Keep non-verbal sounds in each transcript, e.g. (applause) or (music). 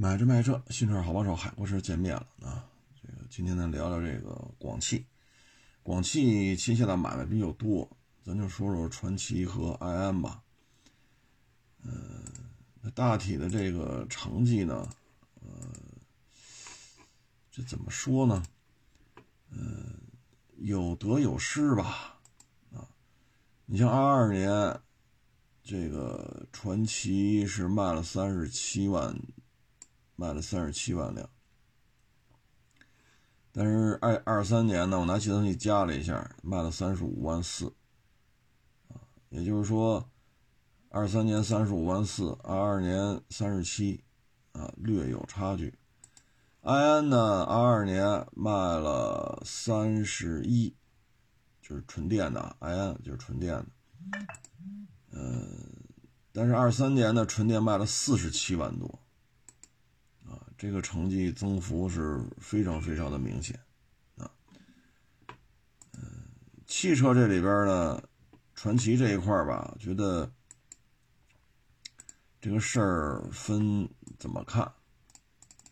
买车卖车，新车好帮手，海阔车见面了啊！这个今天呢聊聊这个广汽，广汽旗下的买卖比较多，咱就说说传祺和埃安吧。呃，大体的这个成绩呢，呃，这怎么说呢？呃，有得有失吧。啊，你像二二年，这个传祺是卖了三十七万。卖了三十七万辆，但是二二三年呢，我拿计算器加了一下，卖了三十五万四，也就是说，二三年三十五万四，二二年三十七，啊，略有差距。埃安呢，二二年卖了三十一，就是纯电的，埃安就是纯电的，嗯，但是二三年呢，纯电卖了四十七万多。这个成绩增幅是非常非常的明显，啊，嗯，汽车这里边呢，传奇这一块吧，觉得这个事儿分怎么看，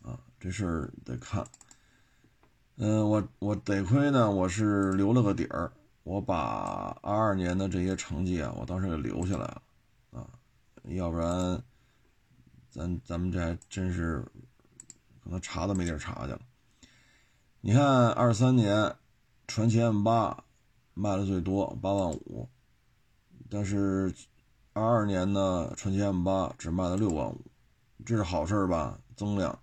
啊，这事儿得看，嗯，我我得亏呢，我是留了个底儿，我把二二年的这些成绩啊，我当时给留下来了，啊，要不然咱咱们这还真是。可能查都没地儿查去了。你看，二三年传祺 M 八卖的最多，八万五，但是二二年呢，传祺 M 八只卖了六万五，这是好事吧？增量。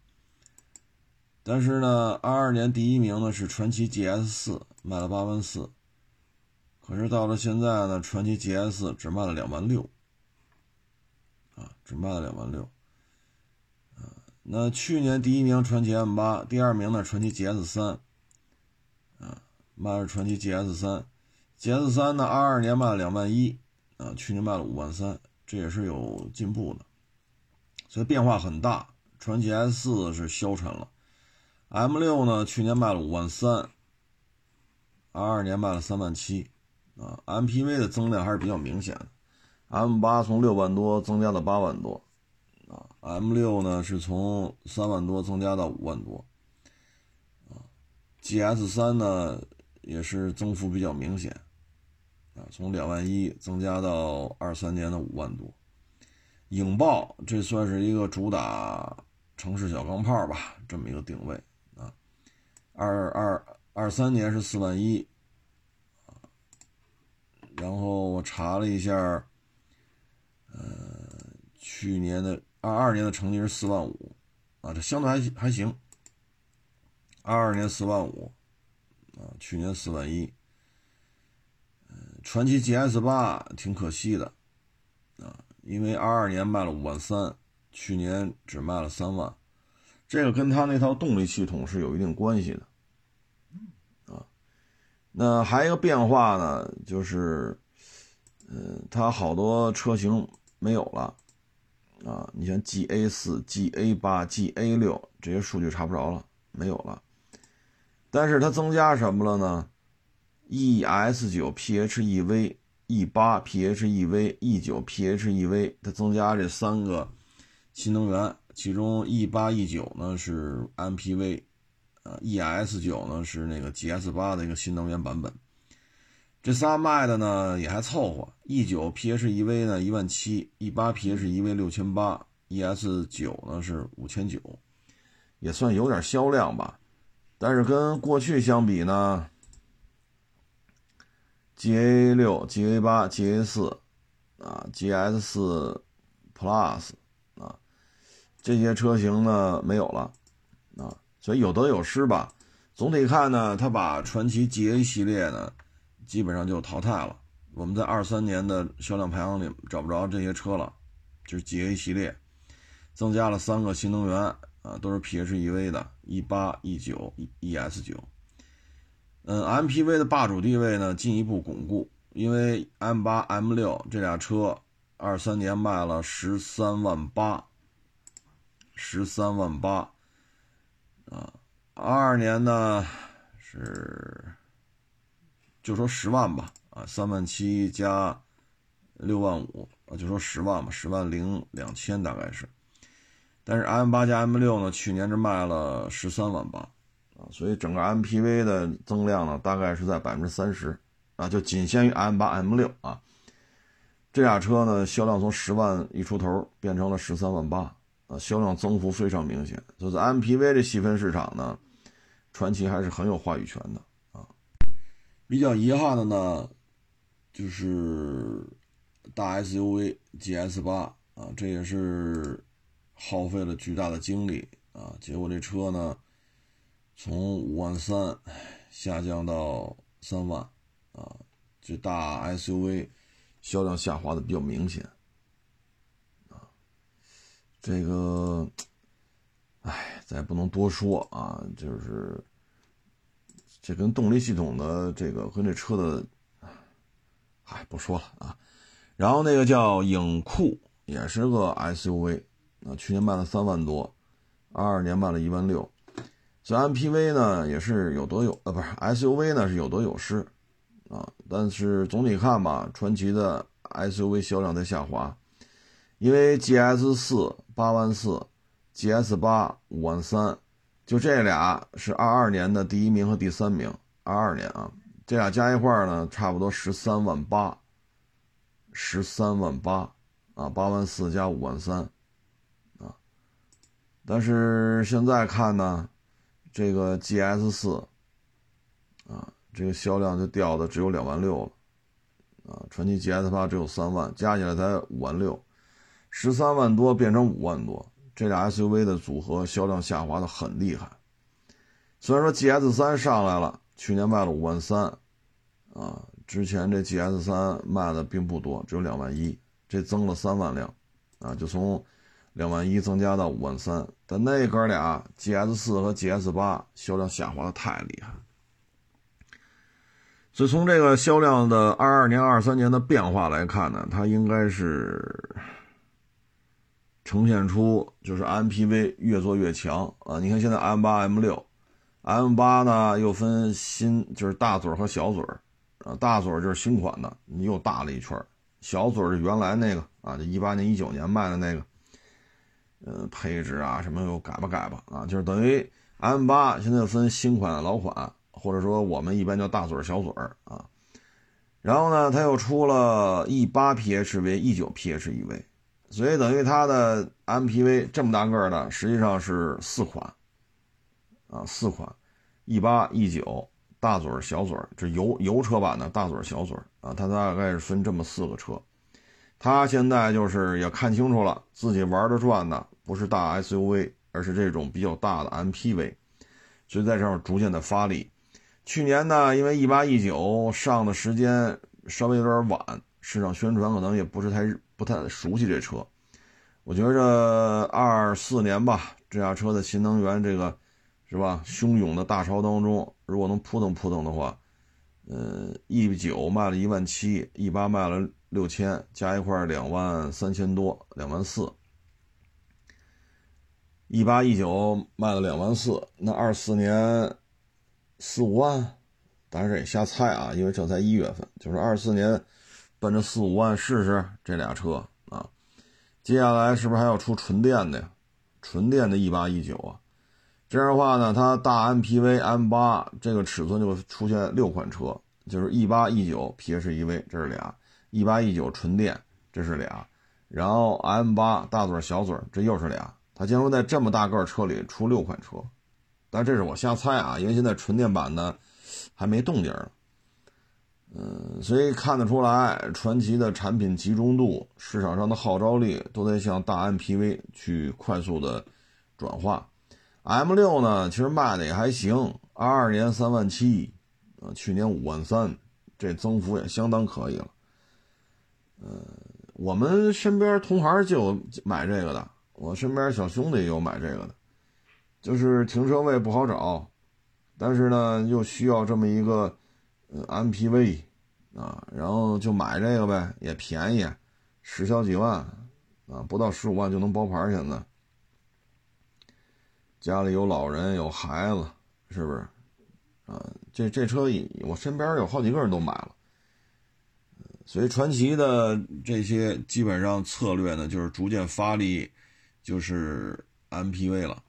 但是呢，二二年第一名呢是传祺 GS 四，卖了八万四，可是到了现在呢，传祺 GS 只卖了两万六，啊，只卖了两万六。那去年第一名传祺 M 八，第二名呢传祺 GS 三，啊，卖了传奇 GS 三，GS 三呢二二年卖了两万一，啊，去年卖了五万三，这也是有进步的，所以变化很大。传奇 S 四是消沉了，M 六呢去年卖了五万三，二二年卖了三万七，啊，MPV 的增量还是比较明显的，M 八从六万多增加到八万多。啊，M 六呢是从三万多增加到五万多，啊，GS 三呢也是增幅比较明显，啊，从两万一增加到二三年的五万多，影豹这算是一个主打城市小钢炮吧，这么一个定位啊，二二二三年是四万一，啊，然后我查了一下，呃，去年的。二二年的成绩是四万五，啊，这相对还还行。二二年四万五，啊，去年四万一。传奇 GS 八挺可惜的，啊，因为二二年卖了五万三，去年只卖了三万，这个跟他那套动力系统是有一定关系的，啊，那还有一个变化呢，就是，嗯，它好多车型没有了。啊，你像 G A 四、G A 八、G A 六这些数据查不着了，没有了。但是它增加什么了呢？E S 九 P H E V、E 八 P H E V、E 九 P H E V，它增加这三个新能源，其中 E 八、E 九呢是 M P V，呃，E S 九呢是那个 G S 八的一个新能源版本。这仨卖的呢也还凑合，E 九 PHEV 呢一万七，E 八 PHEV 六千八，ES 九呢是五千九，也算有点销量吧。但是跟过去相比呢，GA 六、GA 八、GA 四啊，GS 四 Plus 啊，这些车型呢没有了啊，所以有得有失吧。总体看呢，它把传祺 GA 系列呢。基本上就淘汰了。我们在二三年的销量排行里找不着这些车了，就是 GA 系列增加了三个新能源啊，都是 PHEV 的，E 八、E 九、ES 九。嗯，MPV 的霸主地位呢进一步巩固，因为 M 八、M 六这俩车二三年卖了十三万八，十三万八啊，二二年呢是。就说十万吧，啊，三万七加六万五，啊，就说十万吧，十万零两千大概是。但是 M 八加 M 六呢，去年这卖了十三万八啊，所以整个 MPV 的增量呢，大概是在百分之三十啊，就仅限于 M 八 M 六啊。这俩车呢，销量从十万一出头变成了十三万八啊，销量增幅非常明显。所以在 MPV 这细分市场呢，传祺还是很有话语权的。比较遗憾的呢，就是大 SUV GS 八啊，这也是耗费了巨大的精力啊，结果这车呢，从五万三下降到三万啊，这大 SUV。销量下滑的比较明显，啊，这个，哎，咱也不能多说啊，就是这跟动力系统的这个跟这车的，哎，不说了啊。然后那个叫影酷，也是个 SUV，啊，去年卖了三万多，二二年卖了一万六。所以 MPV 呢也是有得有，呃，不是 SUV 呢是有得有失。啊，但是总体看吧，传祺的 SUV 销量在下滑，因为 GS 四八万四，GS 八五万三，就这俩是二二年的第一名和第三名，二二年啊，这俩加一块呢，差不多十三万八，十三万八啊，八万四加五万三，啊，但是现在看呢，这个 GS 四，啊。这个销量就掉的只有两万六了，啊，传祺 GS 八只有三万，加起来才五万六，十三万多变成五万多，这俩 SUV 的组合销量下滑的很厉害。虽然说 GS 三上来了，去年卖了五万三，啊，之前这 GS 三卖的并不多，只有两万一，这增了三万辆，啊，就从两万一增加到五万三，但那哥俩 GS 四和 GS 八销量下滑的太厉害。所以从这个销量的二二年、二三年的变化来看呢，它应该是呈现出就是 MPV 越做越强啊。你看现在 M 八、M 六，M 八呢又分新就是大嘴和小嘴啊，大嘴就是新款的，你又大了一圈小嘴是原来那个啊，就一八年、一九年卖的那个，呃，配置啊什么又改吧改吧啊，就是等于 M 八现在分新款、老款。或者说我们一般叫大嘴小嘴儿啊，然后呢，它又出了 E 八 PHEV、E 九 PHEV，所以等于它的 MPV 这么大个的实际上是四款啊，四款 E 八、E 九大嘴儿小嘴儿这油油车版的大嘴儿小嘴儿啊，它大概是分这么四个车。它现在就是也看清楚了，自己玩的转的不是大 SUV，而是这种比较大的 MPV，所以在这儿逐渐的发力。去年呢，因为一八一九上的时间稍微有点晚，市场宣传可能也不是太不太熟悉这车。我觉着二四年吧，这辆车的新能源这个是吧，汹涌的大潮当中，如果能扑腾扑腾的话，呃，E 九卖了一万七，E 八卖了六千，加一块两万三千多，两万四。一八一九卖了两万四，那二四年。四五万，当然这也瞎猜啊，因为这才一月份，就是二四年，奔着四五万试试这俩车啊。接下来是不是还要出纯电的呀？纯电的 E 八 E 九啊？这样的话呢，它大 MPV M 八这个尺寸就会出现六款车，就是 E 八 E 九 PHEV 这是俩，E 八 E 九纯电这是俩，然后 M 八大嘴小嘴这又是俩，它将会在这么大个车里出六款车。但这是我瞎猜啊，因为现在纯电版呢还没动静儿，嗯，所以看得出来，传祺的产品集中度、市场上的号召力都在向大 MPV 去快速的转化。M 六呢，其实卖的也还行，二二年三万七，啊，去年五万三，这增幅也相当可以了。嗯，我们身边同行就有买这个的，我身边小兄弟也有买这个的。就是停车位不好找，但是呢又需要这么一个 MPV 啊，然后就买这个呗，也便宜，十小几万啊，不到十五万就能包牌。现在家里有老人有孩子，是不是？啊，这这车我身边有好几个人都买了，所以传祺的这些基本上策略呢，就是逐渐发力，就是。MPV 了。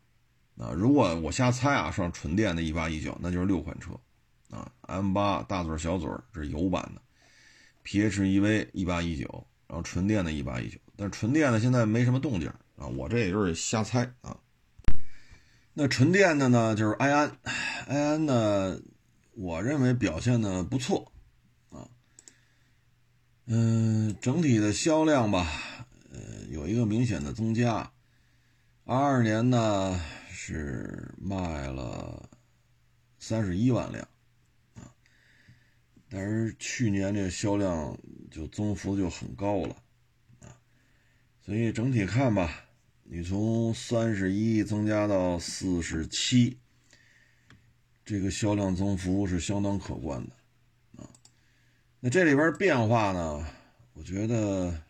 啊，如果我瞎猜啊，上纯电的一八一九，那就是六款车，啊，M 八大嘴小嘴是油版的，PHEV 一八一九，然后纯电的一八一九，但是纯电的现在没什么动静啊，我这也就是瞎猜啊。那纯电的呢，就是埃安，埃安呢，我认为表现的不错，啊，嗯，整体的销量吧，呃，有一个明显的增加，二二年呢。是卖了三十一万辆，但是去年这销量就增幅就很高了啊，所以整体看吧，你从三十一增加到四十七，这个销量增幅是相当可观的啊。那这里边变化呢，我觉得，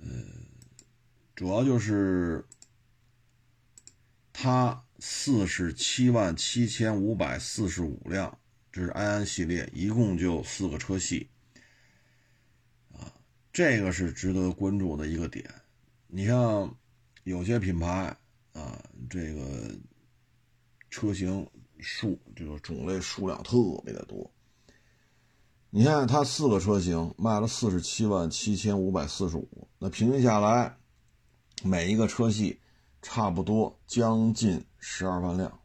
呃，主要就是。它四十七万七千五百四十五辆，这是埃安系列，一共就四个车系，啊，这个是值得关注的一个点。你像有些品牌啊，这个车型数这个种类数量特别的多。你看它四个车型卖了四十七万七千五百四十五，那平均下来，每一个车系。差不多将近十二万辆，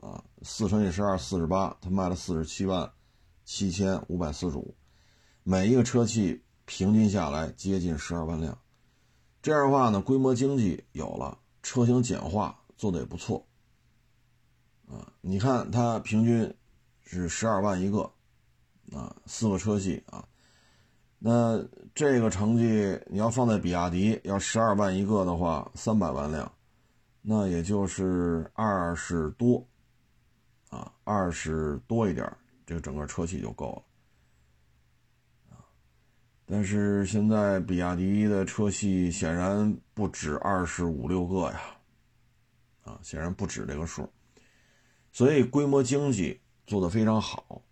啊，四乘以十二，四十八，它卖了四十七万七千五百四十五，每一个车系平均下来接近十二万辆，这样的话呢，规模经济有了，车型简化做的也不错，啊，你看它平均是十二万一个，啊，四个车系啊。那这个成绩你要放在比亚迪，要十二万一个的话，三百万辆，那也就是二十多，啊，二十多一点，这个整个车系就够了，但是现在比亚迪的车系显然不止二十五六个呀，啊，显然不止这个数，所以规模经济做得非常好。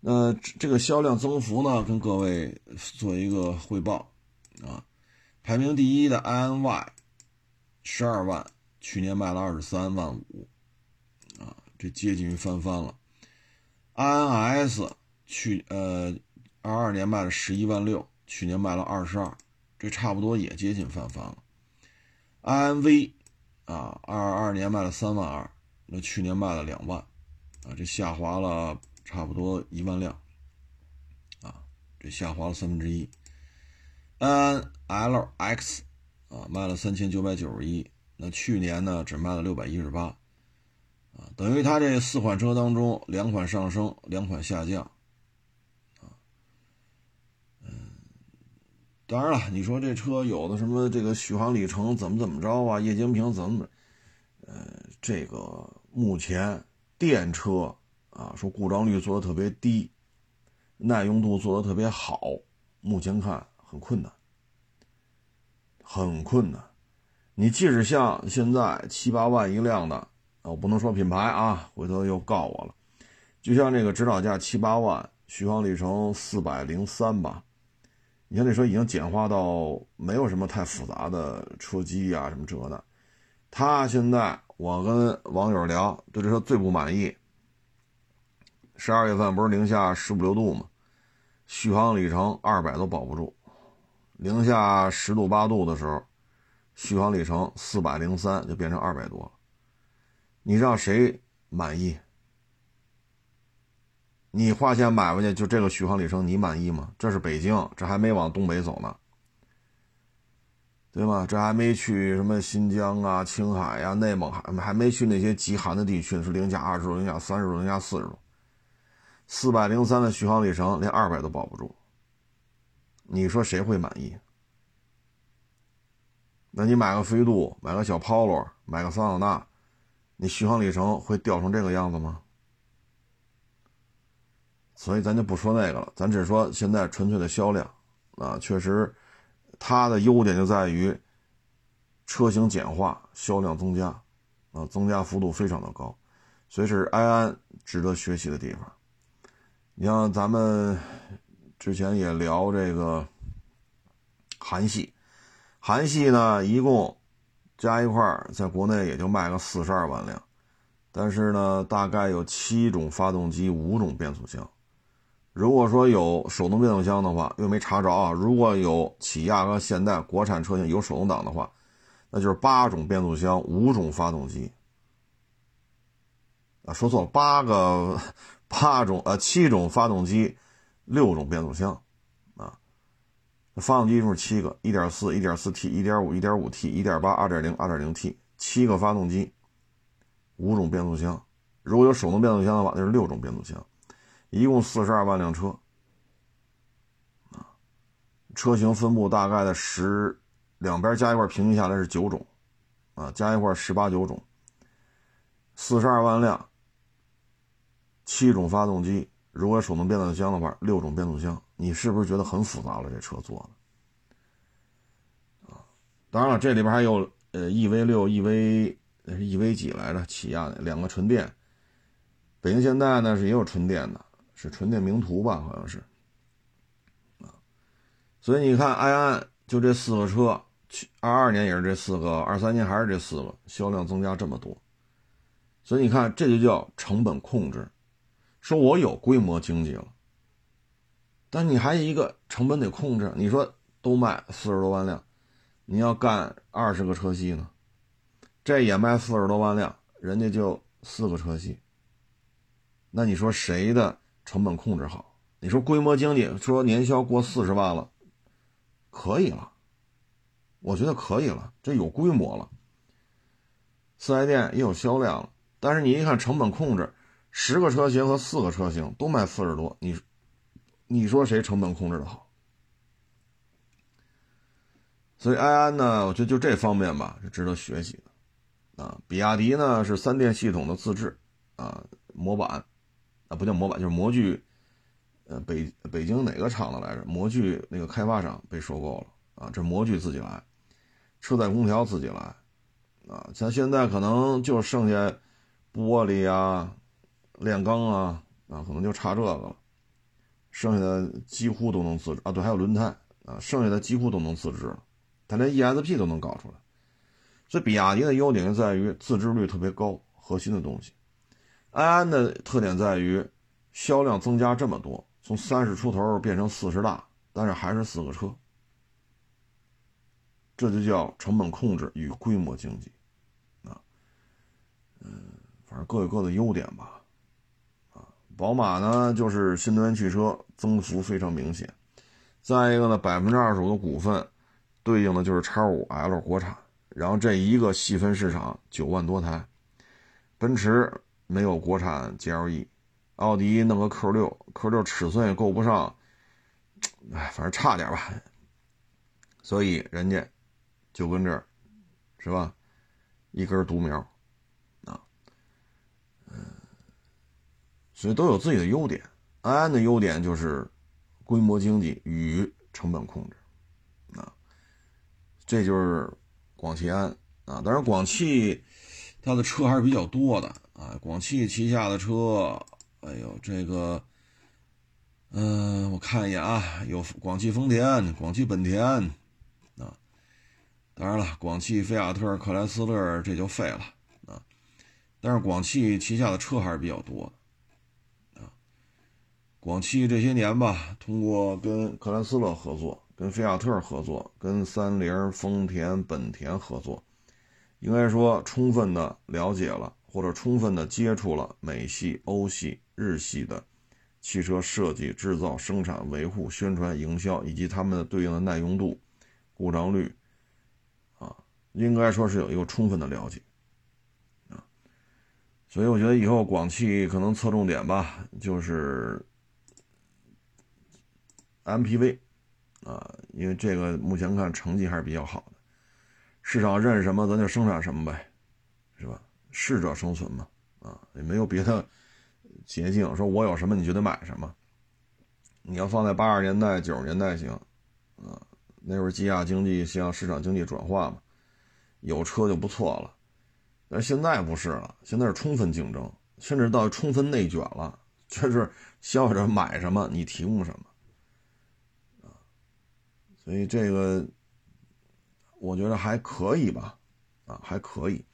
那这个销量增幅呢，跟各位做一个汇报啊。排名第一的 iNY，十二万，去年卖了二十三万五，这接近于翻番了。iNS 去呃二二年卖了十一万六，去年卖了二十二，这差不多也接近翻番了。iNV 啊，二二年卖了三万二，那去年卖了两万，啊，这下滑了。差不多一万辆，啊，这下滑了三分之一。N L X 啊，卖了三千九百九十一，那去年呢只卖了六百一十八，等于它这四款车当中两款上升，两款下降，啊，嗯，当然了，你说这车有的什么这个续航里程怎么怎么着啊，液晶屏怎么，呃，这个目前电车。啊，说故障率做的特别低，耐用度做的特别好，目前看很困难，很困难。你即使像现在七八万一辆的，我不能说品牌啊，回头又告我了。就像这个指导价七八万，续航里程四百零三吧，你看这车已经简化到没有什么太复杂的车机啊什么这的。他现在我跟网友聊，对这车最不满意。十二月份不是零下十五六度吗？续航里程二百都保不住。零下十度八度的时候，续航里程四百零三就变成二百多了。你让谁满意？你花钱买回去就这个续航里程，你满意吗？这是北京，这还没往东北走呢，对吗？这还没去什么新疆啊、青海呀、内蒙，还还没去那些极寒的地区，是零下二十度、零下三十度、零下四十度。四百零三的续航里程，连二百都保不住。你说谁会满意？那你买个飞度，买个小 Polo，买个桑塔纳，你续航里程会掉成这个样子吗？所以咱就不说那个了，咱只说现在纯粹的销量啊，确实，它的优点就在于车型简化，销量增加，啊，增加幅度非常的高，所以是埃安值得学习的地方。你像咱们之前也聊这个韩系，韩系呢一共加一块儿，在国内也就卖个四十二万辆，但是呢，大概有七种发动机，五种变速箱。如果说有手动变速箱的话，又没查着啊。如果有起亚和现代国产车型有手动挡的话，那就是八种变速箱，五种发动机。啊，说错了，八个 (laughs) 八种呃七种发动机，六种变速箱。发动机数七个，一点四、一点四 T、一点五、一点五 T、一点八、二点零、二点零 T，七个发动机，五种变速箱。如果有手动变速箱的话，那是六种变速箱。一共四十二万辆车，啊，车型分布大概的十两边加一块平均下来是九种，啊，加一块十八九种，四十二万辆，七种发动机，如果有手动变速箱的话，六种变速箱，你是不是觉得很复杂了？这车做的，啊，当然了，这里边还有呃 EV 六、EV 那是 EV 几来着？起亚的两个纯电，北京现代呢是也有纯电的。是纯电名图吧，好像是，啊，所以你看，埃安就这四个车，去二二年也是这四个，二三年还是这四个，销量增加这么多，所以你看，这就叫成本控制。说我有规模经济了，但你还一个成本得控制。你说都卖四十多万辆，你要干二十个车系呢，这也卖四十多万辆，人家就四个车系，那你说谁的？成本控制好，你说规模经济，说年销过四十万了，可以了，我觉得可以了，这有规模了，四 S 店也有销量了。但是你一看成本控制，十个车型和四个车型都卖四十多，你，你说谁成本控制的好？所以埃安呢，我觉得就这方面吧，是值得学习的，啊，比亚迪呢是三电系统的自制，啊，模板。啊，不叫模板，就是模具。呃，北北京哪个厂的来着？模具那个开发商被收购了啊，这模具自己来，车载空调自己来，啊，像现在可能就剩下玻璃啊、炼钢啊，啊，可能就差这个了，剩下的几乎都能自制啊。对，还有轮胎啊，剩下的几乎都能自制，它连 ESP 都能搞出来。所以，比亚迪的优点就在于自制率特别高，核心的东西。安安的特点在于销量增加这么多，从三十出头变成四十大，但是还是四个车，这就叫成本控制与规模经济啊。嗯，反正各有各的优点吧。宝马呢就是新能源汽车增幅非常明显，再一个呢，百分之二十五的股份对应的就是叉五 L 国产，然后这一个细分市场九万多台，奔驰。没有国产 GLE，奥迪弄个 Q 六，Q 六尺寸也够不上，哎，反正差点吧。所以人家就跟这儿，是吧？一根独苗啊，嗯，所以都有自己的优点。安安的优点就是规模经济与成本控制啊，这就是广汽安啊。当然，广汽它的车还是比较多的。啊，广汽旗下的车，哎呦，这个，嗯，我看一眼啊，有广汽丰田、广汽本田，啊，当然了，广汽菲亚特、克莱斯勒这就废了啊。但是广汽旗下的车还是比较多的，广汽这些年吧，通过跟克莱斯勒合作、跟菲亚特合作、跟三菱、丰田、本田合作，应该说充分的了解了。或者充分的接触了美系、欧系、日系的汽车设计、制造、生产、维护、宣传、营销，以及他们的对应的耐用度、故障率，啊，应该说是有一个充分的了解，啊，所以我觉得以后广汽可能侧重点吧，就是 MPV，啊，因为这个目前看成绩还是比较好的，市场认什么咱就生产什么呗，是吧？适者生存嘛，啊，也没有别的捷径。说我有什么你就得买什么。你要放在八十年代、九十年代行，啊，那会儿基亚经济向市场经济转化嘛，有车就不错了。但现在不是了，现在是充分竞争，甚至到充分内卷了，就是消费者买什么你提供什么，所以这个我觉得还可以吧。啊，还可以，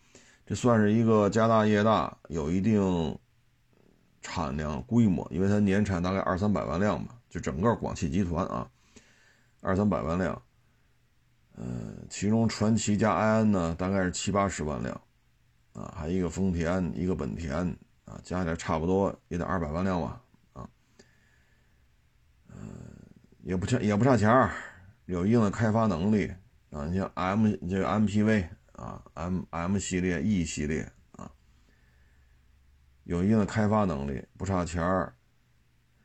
这算是一个家大业大，有一定产量规模，因为它年产大概二三百万辆吧，就整个广汽集团啊，二三百万辆，呃，其中传祺加埃安呢，大概是七八十万辆，啊，还一个丰田，一个本田，啊，加起来差不多也得二百万辆吧，啊，呃，也不差也不差钱儿，有一定的开发能力。啊，你像 M 这个 MPV 啊，M M 系列、E 系列啊，有一定的开发能力，不差钱儿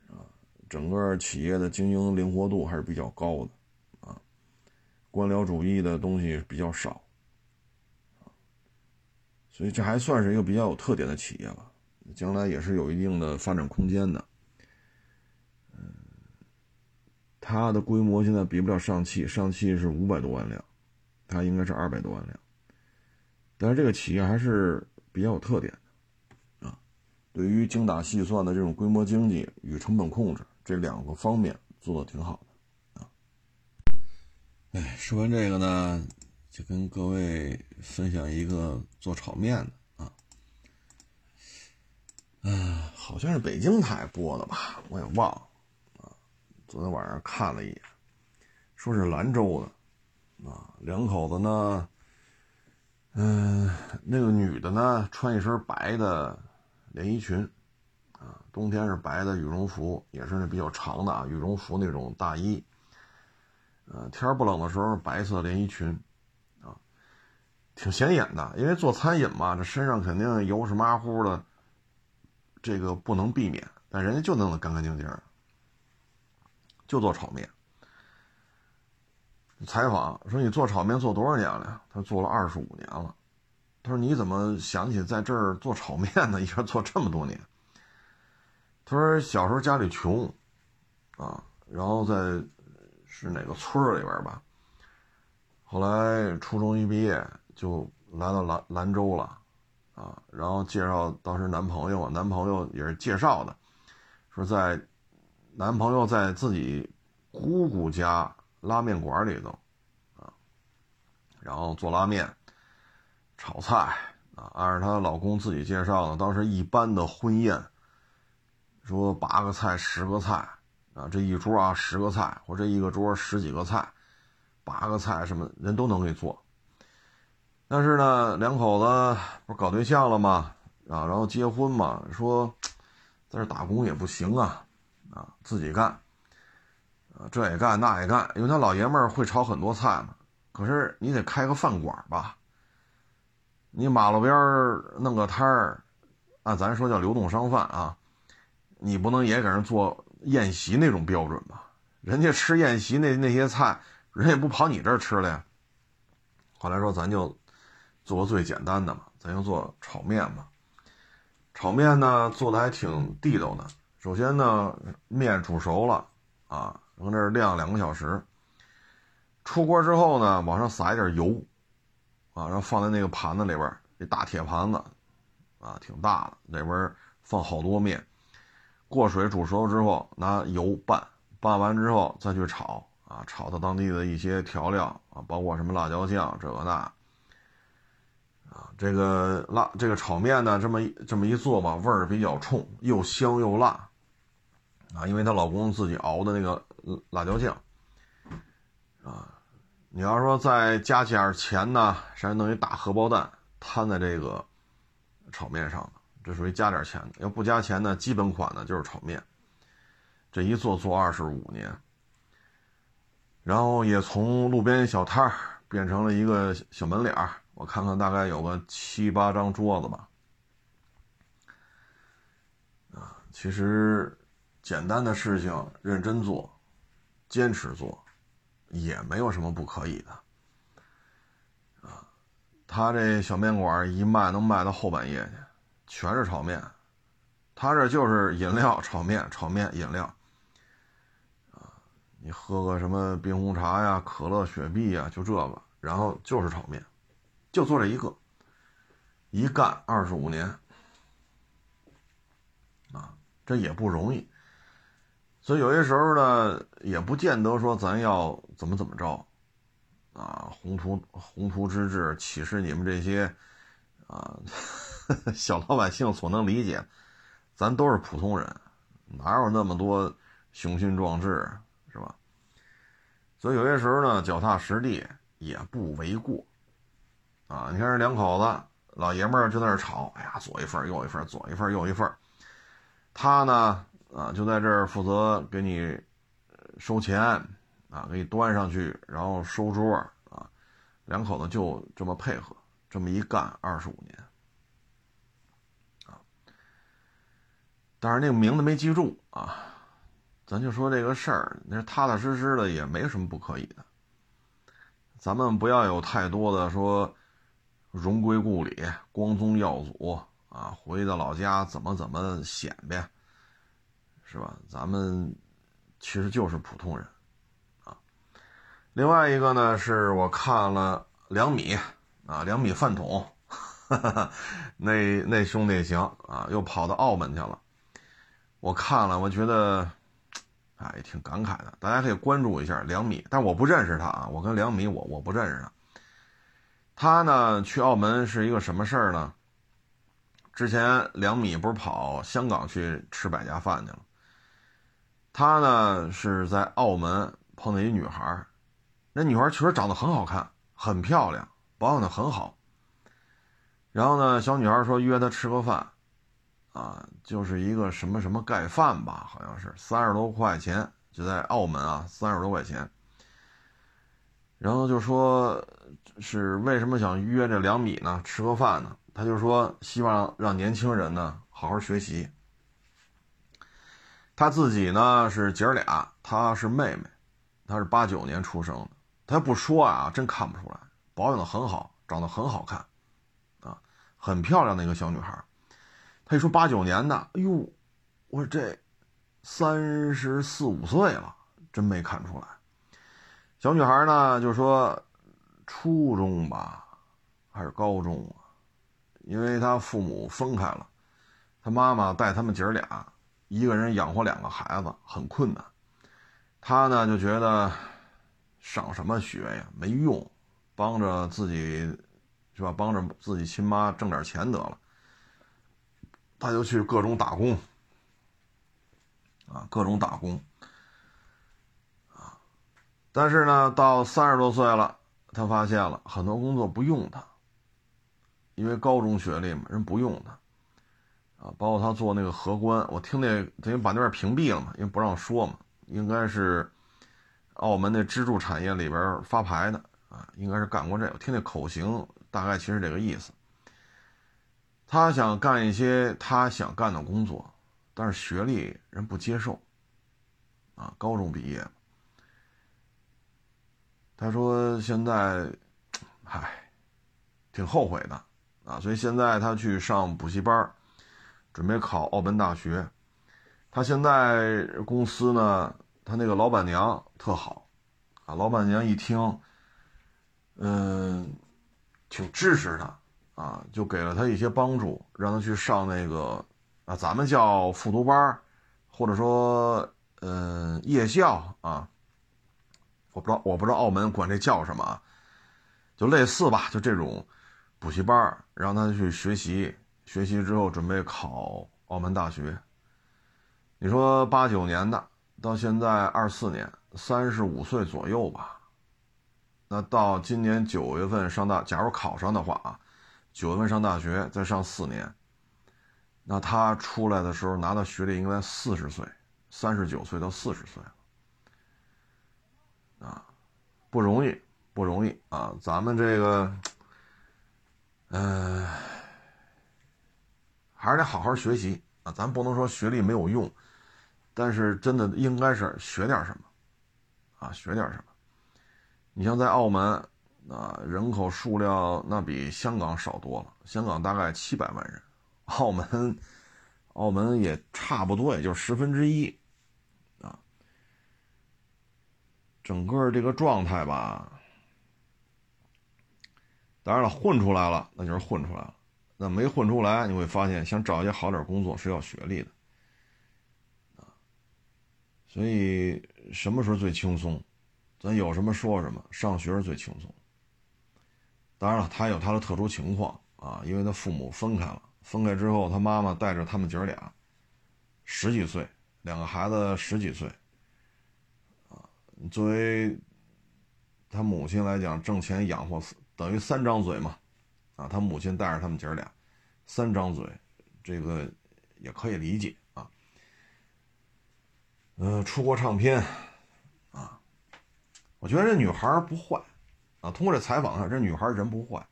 啊。整个企业的经营灵活度还是比较高的啊，官僚主义的东西比较少，所以这还算是一个比较有特点的企业吧。将来也是有一定的发展空间的。它的规模现在比不了上汽，上汽是五百多万辆，它应该是二百多万辆。但是这个企业还是比较有特点的啊，对于精打细算的这种规模经济与成本控制这两个方面做的挺好的啊。哎，说完这个呢，就跟各位分享一个做炒面的啊，啊，好像是北京台播的吧，我也忘了。昨天晚上看了一眼，说是兰州的，啊，两口子呢，嗯，那个女的呢，穿一身白的连衣裙，啊，冬天是白的羽绒服，也是那比较长的啊，羽绒服那种大衣，呃，天不冷的时候白色连衣裙，啊，挺显眼的，因为做餐饮嘛，这身上肯定油是马乎的，这个不能避免，但人家就弄得干干净净的。就做炒面。采访说：“你做炒面做多少年了呀？”他做了二十五年了。他说：“你怎么想起在这儿做炒面呢？一下做这么多年。”他说：“小时候家里穷，啊，然后在是哪个村里边吧。后来初中一毕业就来到兰兰州了，啊，然后介绍当时男朋友，男朋友也是介绍的，说在。”男朋友在自己姑姑家拉面馆里头啊，然后做拉面、炒菜啊，按照她老公自己介绍的，当时一般的婚宴，说八个菜、十个菜啊，这一桌啊十个菜，或这一个桌十几个菜，八个菜什么人都能给做。但是呢，两口子不是搞对象了吗？啊，然后结婚嘛，说在这打工也不行啊。啊，自己干，啊，这也干那也干，因为他老爷们儿会炒很多菜嘛。可是你得开个饭馆吧，你马路边弄个摊儿，按咱说叫流动商贩啊，你不能也给人做宴席那种标准吧？人家吃宴席那那些菜，人也不跑你这儿吃了呀。后来说咱就做个最简单的嘛，咱就做炒面嘛。炒面呢做的还挺地道的。首先呢，面煮熟了，啊，扔这儿晾两个小时。出锅之后呢，往上撒一点油，啊，然后放在那个盘子里边，这大铁盘子，啊，挺大的，里边放好多面。过水煮熟之后，拿油拌，拌完之后再去炒，啊，炒它当地的一些调料，啊，包括什么辣椒酱这个那，啊，这个辣这个炒面呢，这么这么一做吧，味儿比较冲，又香又辣。啊，因为她老公自己熬的那个辣椒酱，啊，你要说再加点钱呢，相当于大荷包蛋摊在这个炒面上这属于加点钱的。要不加钱呢，基本款呢就是炒面，这一做做二十五年，然后也从路边小摊儿变成了一个小门脸儿。我看看，大概有个七八张桌子吧，啊，其实。简单的事情认真做，坚持做，也没有什么不可以的。啊，他这小面馆一卖能卖到后半夜去，全是炒面。他这就是饮料、炒面、炒面、饮料。啊，你喝个什么冰红茶呀、可乐、雪碧呀，就这个，然后就是炒面，就做这一个，一干二十五年。啊，这也不容易。所以有些时候呢，也不见得说咱要怎么怎么着，啊，宏图宏图之志岂是你们这些啊 (laughs) 小老百姓所能理解？咱都是普通人，哪有那么多雄心壮志，是吧？所以有些时候呢，脚踏实地也不为过啊。你看这两口子，老爷们儿就在那吵，哎呀，左一份右一份左一份右一份他呢，啊，就在这儿负责给你收钱啊，给你端上去，然后收桌啊。两口子就这么配合，这么一干二十五年啊。但是那个名字没记住啊，咱就说这个事儿，那踏踏实实的也没什么不可以的。咱们不要有太多的说荣归故里、光宗耀祖啊，回到老家怎么怎么显摆，是吧？咱们其实就是普通人啊。另外一个呢，是我看了两米啊，两米饭桶，那那兄弟也行啊，又跑到澳门去了。我看了，我觉得，哎，挺感慨的。大家可以关注一下两米，但我不认识他啊。我跟两米，我我不认识他。他呢，去澳门是一个什么事儿呢？之前两米不是跑香港去吃百家饭去了。他呢是在澳门碰到一女孩，那女孩确实长得很好看，很漂亮，保养的很好。然后呢，小女孩说约他吃个饭。啊，就是一个什么什么盖饭吧，好像是三十多块钱，就在澳门啊，三十多块钱。然后就说，是为什么想约这两米呢？吃个饭呢？他就说希望让年轻人呢好好学习。他自己呢是姐儿俩，他是妹妹，他是八九年出生的。他不说啊，真看不出来，保养的很好，长得很好看，啊，很漂亮的一个小女孩。他一说八九年的，哎呦，我这三十四五岁了，真没看出来。小女孩呢，就说初中吧，还是高中啊？因为她父母分开了，她妈妈带他们姐儿俩，一个人养活两个孩子很困难。他呢就觉得上什么学呀，没用，帮着自己是吧？帮着自己亲妈挣点钱得了。他就去各种打工，啊，各种打工，啊，但是呢，到三十多岁了，他发现了很多工作不用他，因为高中学历嘛，人不用他，啊，包括他做那个荷官，我听那等于把那边屏蔽了嘛，因为不让说嘛，应该是澳门那支柱产业里边发牌的，啊，应该是干过这，我听那口型，大概其实这个意思。他想干一些他想干的工作，但是学历人不接受，啊，高中毕业。他说现在，唉，挺后悔的，啊，所以现在他去上补习班，准备考澳门大学。他现在公司呢，他那个老板娘特好，啊，老板娘一听，嗯，挺支持他。啊，就给了他一些帮助，让他去上那个啊，咱们叫复读班或者说嗯夜校啊，我不知道我不知道澳门管这叫什么，就类似吧，就这种补习班让他去学习，学习之后准备考澳门大学。你说八九年的，到现在二四年，三十五岁左右吧，那到今年九月份上大，假如考上的话啊。九月份上大学，再上四年，那他出来的时候拿到学历应该四十岁，三十九岁到四十岁，啊，不容易，不容易啊！咱们这个，嗯，还是得好好学习啊！咱不能说学历没有用，但是真的应该是学点什么，啊，学点什么。你像在澳门。啊，人口数量那比香港少多了，香港大概七百万人，澳门，澳门也差不多，也就十分之一，啊，整个这个状态吧，当然了，混出来了，那就是混出来了，那没混出来，你会发现，想找一些好点工作是要学历的，啊，所以什么时候最轻松？咱有什么说什么，上学是最轻松。当然了，他有他的特殊情况啊，因为他父母分开了，分开之后，他妈妈带着他们姐俩，十几岁，两个孩子十几岁，啊，作为他母亲来讲，挣钱养活等于三张嘴嘛，啊，他母亲带着他们姐儿俩，三张嘴，这个也可以理解啊。嗯，出国唱片，啊，我觉得这女孩不坏。啊，通过这采访看，这女孩人不坏，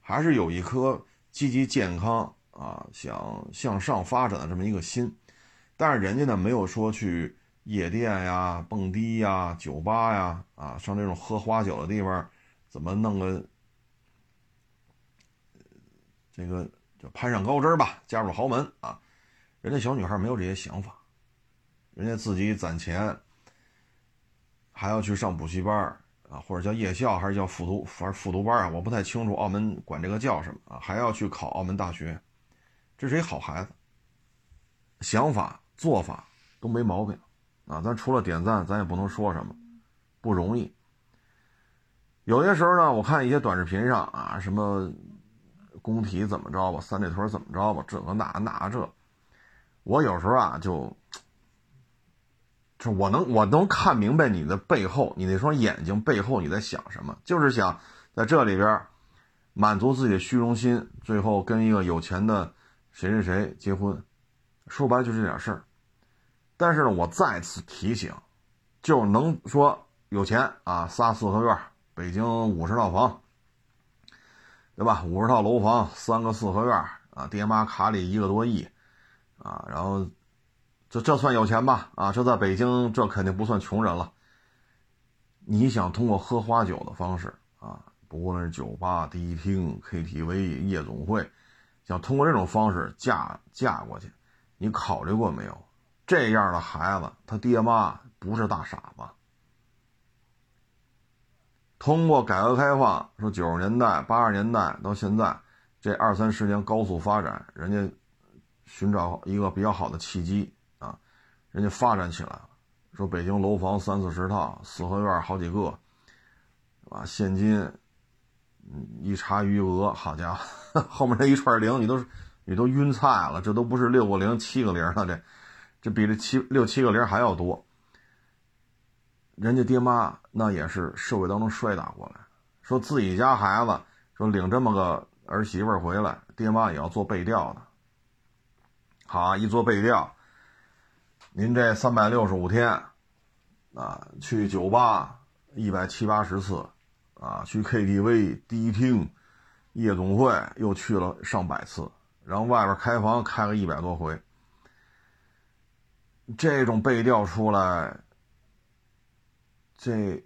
还是有一颗积极健康啊，想向上发展的这么一个心。但是人家呢，没有说去夜店呀、蹦迪呀、酒吧呀，啊，上这种喝花酒的地方，怎么弄个这个就攀上高枝吧，嫁入豪门啊？人家小女孩没有这些想法，人家自己攒钱，还要去上补习班。啊，或者叫夜校，还是叫复读，反正复读班啊，我不太清楚。澳门管这个叫什么啊？还要去考澳门大学，这是一好孩子，想法做法都没毛病啊。咱除了点赞，咱也不能说什么，不容易。有些时候呢，我看一些短视频上啊，什么工体怎么着吧，三里屯怎么着吧，这个那那这，我有时候啊就。就我能我能看明白你的背后，你那双眼睛背后你在想什么？就是想在这里边满足自己的虚荣心，最后跟一个有钱的谁谁谁结婚，说白了就这点事儿。但是呢，我再次提醒，就能说有钱啊，仨四合院，北京五十套房，对吧？五十套楼房，三个四合院啊，爹妈卡里一个多亿啊，然后。这这算有钱吧？啊，这在北京这肯定不算穷人了。你想通过喝花酒的方式啊，不论是酒吧、迪厅、KTV、夜总会，想通过这种方式嫁嫁过去，你考虑过没有？这样的孩子，他爹妈不是大傻子。通过改革开放，说九十年代、八十年代到现在这二三十年高速发展，人家寻找一个比较好的契机啊。人家发展起来了，说北京楼房三四十套，四合院好几个，啊，现金，嗯一查余额，好家伙，(laughs) 后面那一串零，你都你都晕菜了，这都不是六个零七个零了，这这比这七六七个零还要多。人家爹妈那也是社会当中摔打过来，说自己家孩子说领这么个儿媳妇回来，爹妈也要做背调的，好，一做背调。您这三百六十五天，啊，去酒吧一百七八十次，啊，去 KTV、迪厅、夜总会又去了上百次，然后外边开房开了一百多回，这种背调出来，这，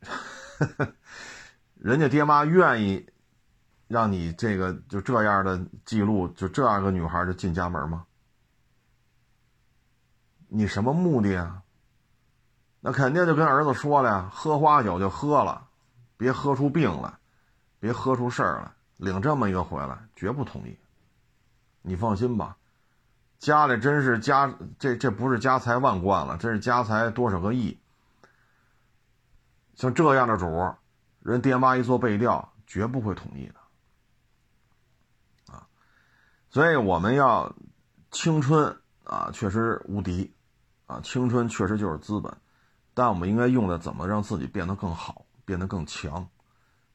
(laughs) 人家爹妈愿意让你这个就这样的记录，就这样个女孩就进家门吗？你什么目的啊？那肯定就跟儿子说了呀，喝花酒就喝了，别喝出病来，别喝出事儿来。领这么一个回来，绝不同意。你放心吧，家里真是家，这这不是家财万贯了，这是家财多少个亿。像这样的主，人爹妈一做背调，绝不会同意的。啊，所以我们要青春啊，确实无敌。啊，青春确实就是资本，但我们应该用的怎么让自己变得更好，变得更强，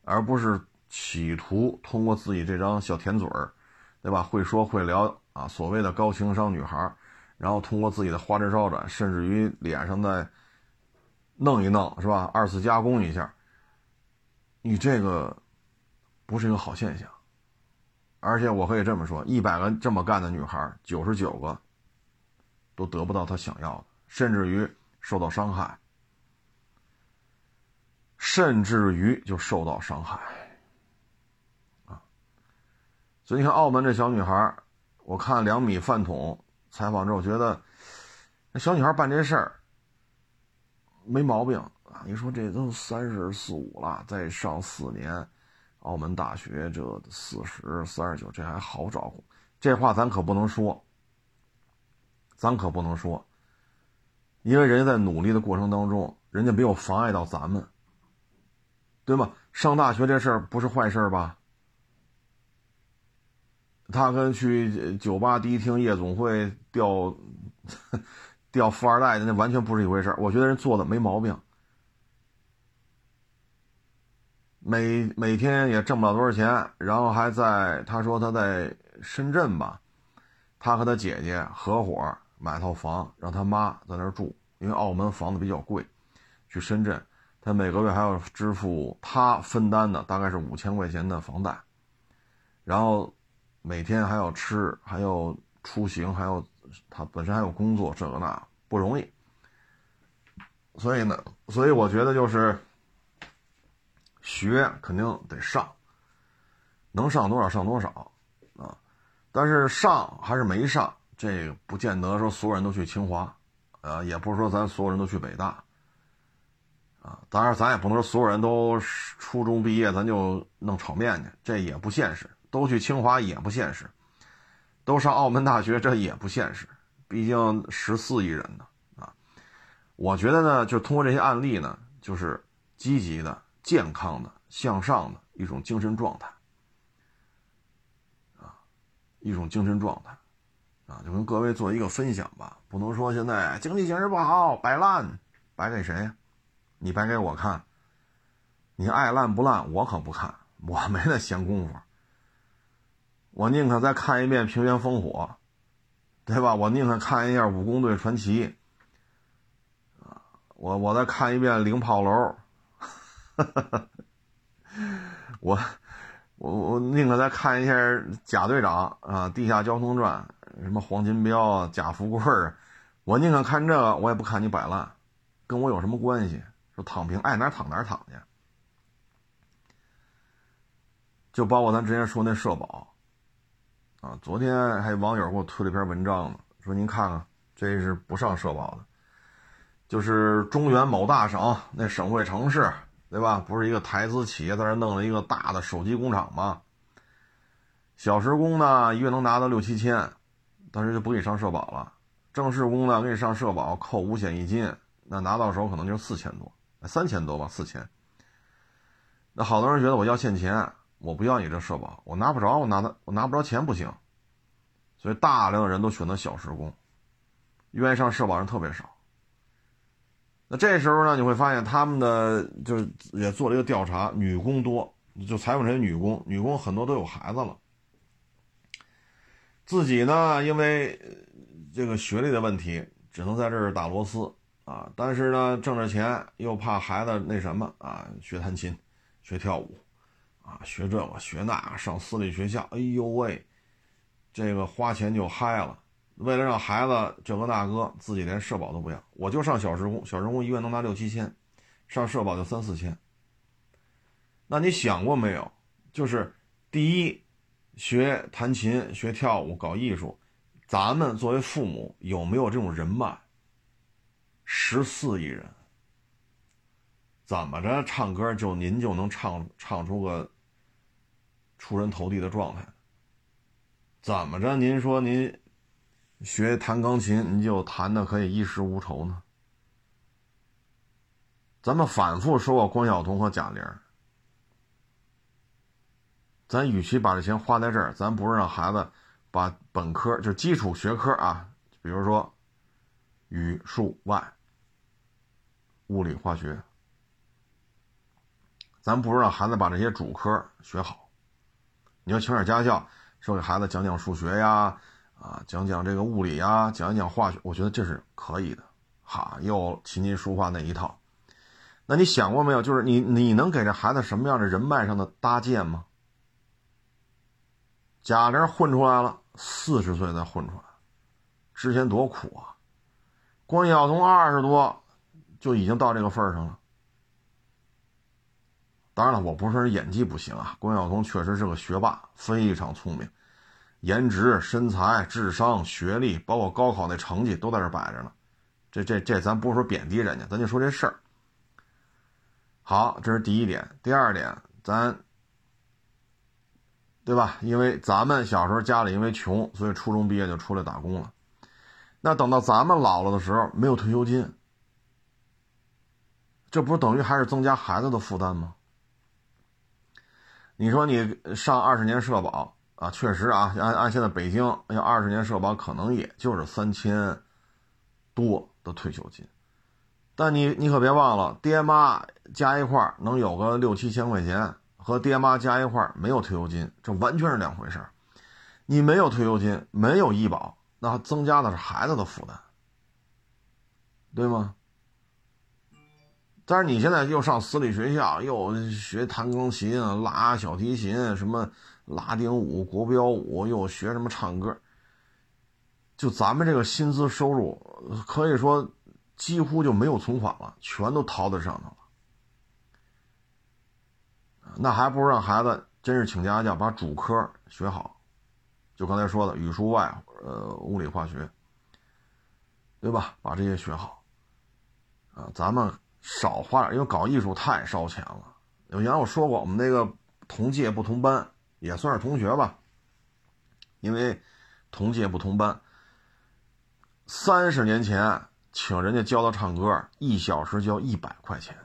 而不是企图通过自己这张小甜嘴儿，对吧？会说会聊啊，所谓的高情商女孩，然后通过自己的花枝招展，甚至于脸上的弄一弄，是吧？二次加工一下，你这个不是一个好现象。而且我可以这么说，一百个这么干的女孩，九十九个。都得不到他想要的，甚至于受到伤害，甚至于就受到伤害，啊！所以你看，澳门这小女孩，我看两米饭桶采访之后，觉得那小女孩办这事儿没毛病啊！你说这都三十四五了，再上四年澳门大学，这四十三十九，这还好找？这话咱可不能说。咱可不能说，因为人家在努力的过程当中，人家没有妨碍到咱们，对吗？上大学这事儿不是坏事吧？他跟去酒吧、迪厅、夜总会钓钓富二代的那完全不是一回事我觉得人做的没毛病，每每天也挣不了多少钱，然后还在他说他在深圳吧，他和他姐姐合伙买套房，让他妈在那儿住，因为澳门房子比较贵。去深圳，他每个月还要支付他分担的大概是五千块钱的房贷，然后每天还要吃，还要出行，还要他本身还有工作，这个那不容易。所以呢，所以我觉得就是学肯定得上，能上多少上多少啊，但是上还是没上，这个不见得说所有人都去清华，啊，也不是说咱所有人都去北大。啊，当然，咱也不能说所有人都初中毕业，咱就弄炒面去，这也不现实。都去清华也不现实，都上澳门大学这也不现实。毕竟十四亿人呢，啊，我觉得呢，就通过这些案例呢，就是积极的、健康的、向上的一种精神状态，啊，一种精神状态，啊，就跟各位做一个分享吧。不能说现在经济形势不好，摆烂，摆给谁呀？你摆给我看，你爱烂不烂，我可不看，我没那闲工夫。我宁可再看一遍《平原烽火》，对吧？我宁可看一下《武工队传奇》啊，我我再看一遍《零炮楼》，(laughs) 我我我宁可再看一下《贾队长》啊，《地下交通传》什么黄金彪、贾富贵儿，我宁可看这个，我也不看你摆烂，跟我有什么关系？说躺平，爱哪躺哪躺去。就包括咱之前说那社保，啊，昨天还有网友给我推了一篇文章呢，说您看看，这是不上社保的，就是中原某大省那省会城市，对吧？不是一个台资企业在那弄了一个大的手机工厂吗？小时工呢，一月能拿到六七千，但是就不给你上社保了。正式工呢，给你上社保，扣五险一金，那拿到手可能就四千多。三千多吧，四千。那好多人觉得我要欠钱，我不要你这社保，我拿不着，我拿的我拿不着钱不行。所以大量的人都选择小时工，愿意上社保人特别少。那这时候呢，你会发现他们的就是也做了一个调查，女工多，就采访这些女工，女工很多都有孩子了，自己呢因为这个学历的问题，只能在这儿打螺丝。啊，但是呢，挣着钱又怕孩子那什么啊，学弹琴，学跳舞，啊，学这个学那，上私立学校，哎呦喂，这个花钱就嗨了。为了让孩子这个那个，自己连社保都不要，我就上小时工，小时工一个月能拿六七千，上社保就三四千。那你想过没有？就是第一，学弹琴、学跳舞、搞艺术，咱们作为父母有没有这种人脉？十四亿人，怎么着唱歌就您就能唱唱出个出人头地的状态？怎么着您说您学弹钢琴，您就弹的可以衣食无愁呢？咱们反复说过关晓彤和贾玲，咱与其把这钱花在这儿，咱不如让孩子把本科就基础学科啊，比如说。语数外，物理化学，咱不如让孩子把这些主科学好。你要请点家教，说给孩子讲讲数学呀，啊，讲讲这个物理呀，讲一讲化学，我觉得这是可以的。哈，又琴棋书画那一套。那你想过没有？就是你你能给这孩子什么样的人脉上的搭建吗？贾玲混出来了，四十岁才混出来，之前多苦啊！关晓彤二十多就已经到这个份上了。当然了，我不是说演技不行啊，关晓彤确实是个学霸，非常聪明，颜值、身材、智商、学历，包括高考那成绩都在这摆着呢。这、这、这，咱不是说贬低人家，咱就说这事儿。好，这是第一点。第二点，咱对吧？因为咱们小时候家里因为穷，所以初中毕业就出来打工了。那等到咱们老了的时候，没有退休金，这不是等于还是增加孩子的负担吗？你说你上二十年社保啊，确实啊，按按现在北京要二十年社保，可能也就是三千多的退休金。但你你可别忘了，爹妈加一块能有个六七千块钱，和爹妈加一块没有退休金，这完全是两回事你没有退休金，没有医保，那增加的是孩子的负担，对吗？但是你现在又上私立学校，又学弹钢琴、拉小提琴，什么拉丁舞、国标舞，又学什么唱歌，就咱们这个薪资收入，可以说几乎就没有存款了，全都掏在上头了。那还不如让孩子真是请家教，把主科学好，就刚才说的语数外，呃，物理化学，对吧？把这些学好，啊，咱们。少花点，因为搞艺术太烧钱了。原来我说过，我们那个同届不同班，也算是同学吧。因为同届不同班，三十年前请人家教他唱歌，一小时交一百块钱。